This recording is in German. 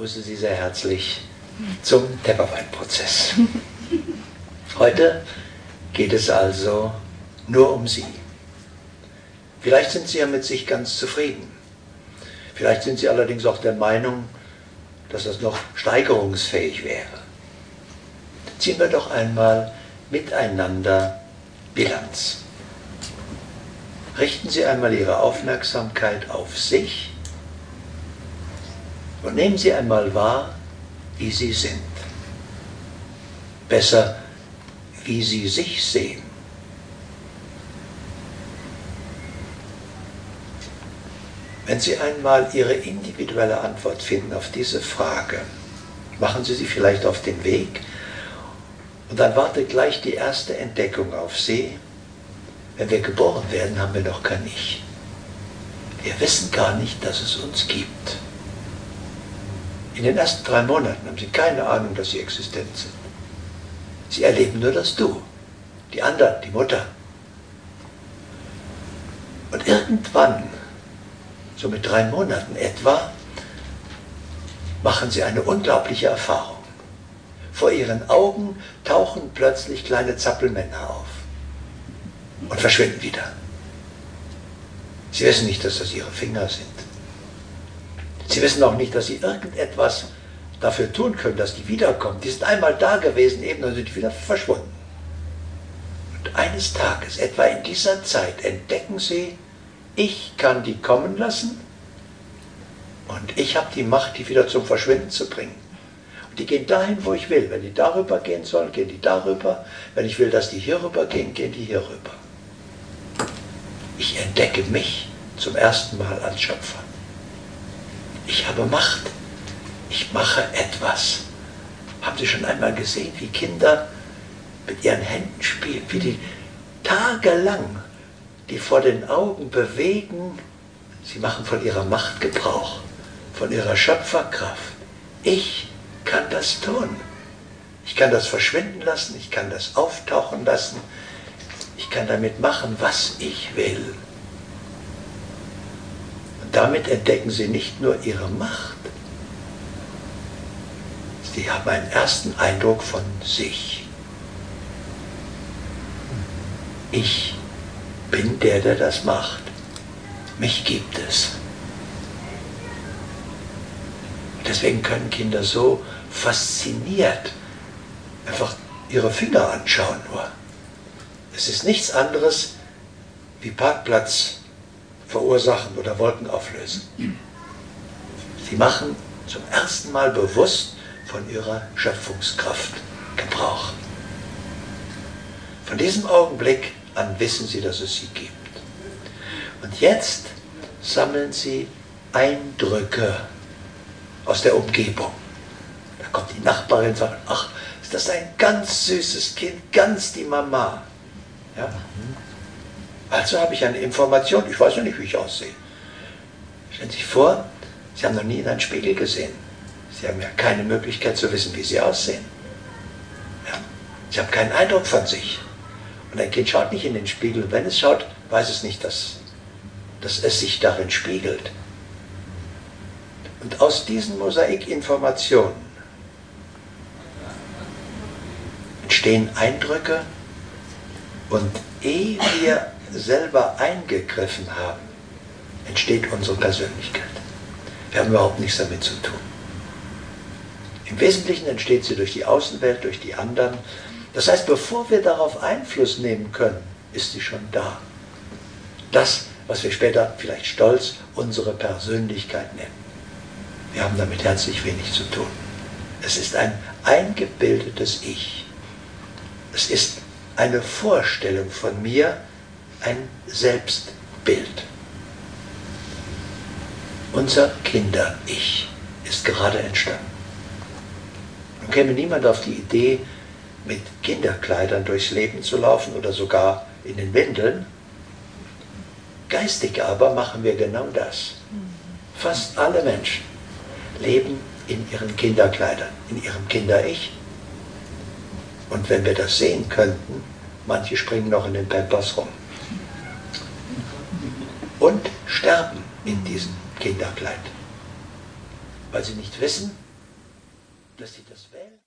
begrüße Sie sehr herzlich zum Tepperwein-Prozess. Heute geht es also nur um Sie. Vielleicht sind Sie ja mit sich ganz zufrieden. Vielleicht sind Sie allerdings auch der Meinung, dass das noch steigerungsfähig wäre. Ziehen wir doch einmal miteinander Bilanz. Richten Sie einmal Ihre Aufmerksamkeit auf sich und nehmen Sie einmal wahr, wie Sie sind. Besser, wie Sie sich sehen. Wenn Sie einmal Ihre individuelle Antwort finden auf diese Frage, machen Sie sie vielleicht auf den Weg und dann wartet gleich die erste Entdeckung auf Sie. Wenn wir geboren werden, haben wir noch kein Ich. Wir wissen gar nicht, dass es uns gibt. In den ersten drei Monaten haben Sie keine Ahnung, dass Sie existent sind. Sie erleben nur das Du, die anderen, die Mutter. Und irgendwann, so mit drei Monaten etwa, machen Sie eine unglaubliche Erfahrung. Vor Ihren Augen tauchen plötzlich kleine Zappelmänner auf und verschwinden wieder. Sie wissen nicht, dass das Ihre Finger sind. Sie wissen auch nicht, dass Sie irgendetwas dafür tun können, dass die wiederkommen. Die sind einmal da gewesen, eben und sind wieder verschwunden. Und eines Tages, etwa in dieser Zeit, entdecken Sie, ich kann die kommen lassen und ich habe die Macht, die wieder zum Verschwinden zu bringen. Und die gehen dahin, wo ich will. Wenn die darüber gehen sollen, gehen die darüber. Wenn ich will, dass die hierüber gehen, gehen die hierüber. Ich entdecke mich zum ersten Mal als Schöpfer. Ich habe Macht. Ich mache etwas. Haben Sie schon einmal gesehen, wie Kinder mit ihren Händen spielen, wie die tagelang die vor den Augen bewegen, sie machen von ihrer Macht Gebrauch, von ihrer Schöpferkraft. Ich kann das tun. Ich kann das verschwinden lassen, ich kann das auftauchen lassen, ich kann damit machen, was ich will. Damit entdecken sie nicht nur ihre Macht, sie haben einen ersten Eindruck von sich. Ich bin der, der das macht. Mich gibt es. Deswegen können Kinder so fasziniert einfach ihre Finger anschauen nur. Es ist nichts anderes wie Parkplatz verursachen oder Wolken auflösen. Sie machen zum ersten Mal bewusst von ihrer Schöpfungskraft Gebrauch. Von diesem Augenblick an wissen sie, dass es sie gibt. Und jetzt sammeln sie Eindrücke aus der Umgebung. Da kommt die Nachbarin und sagt, ach, ist das ein ganz süßes Kind, ganz die Mama. Ja? Also habe ich eine Information, ich weiß noch nicht, wie ich aussehe. Stellen Sie sich vor, Sie haben noch nie in einen Spiegel gesehen. Sie haben ja keine Möglichkeit zu wissen, wie Sie aussehen. Ja? Sie haben keinen Eindruck von sich. Und ein Kind schaut nicht in den Spiegel. Wenn es schaut, weiß es nicht, dass, dass es sich darin spiegelt. Und aus diesen Mosaikinformationen entstehen Eindrücke und ehe wir selber eingegriffen haben, entsteht unsere Persönlichkeit. Wir haben überhaupt nichts damit zu tun. Im Wesentlichen entsteht sie durch die Außenwelt, durch die anderen, das heißt, bevor wir darauf Einfluss nehmen können, ist sie schon da. Das, was wir später vielleicht stolz unsere Persönlichkeit nennen. Wir haben damit herzlich wenig zu tun. Es ist ein eingebildetes Ich. Es ist eine Vorstellung von mir, ein Selbstbild. Unser Kinder-Ich ist gerade entstanden. Nun käme niemand auf die Idee, mit Kinderkleidern durchs Leben zu laufen oder sogar in den Windeln. Geistig aber machen wir genau das. Fast alle Menschen leben in ihren Kinderkleidern, in ihrem Kinder-Ich. Und wenn wir das sehen könnten, manche springen noch in den Pampers rum. sterben in diesem Kinderkleid, weil sie nicht wissen, dass sie das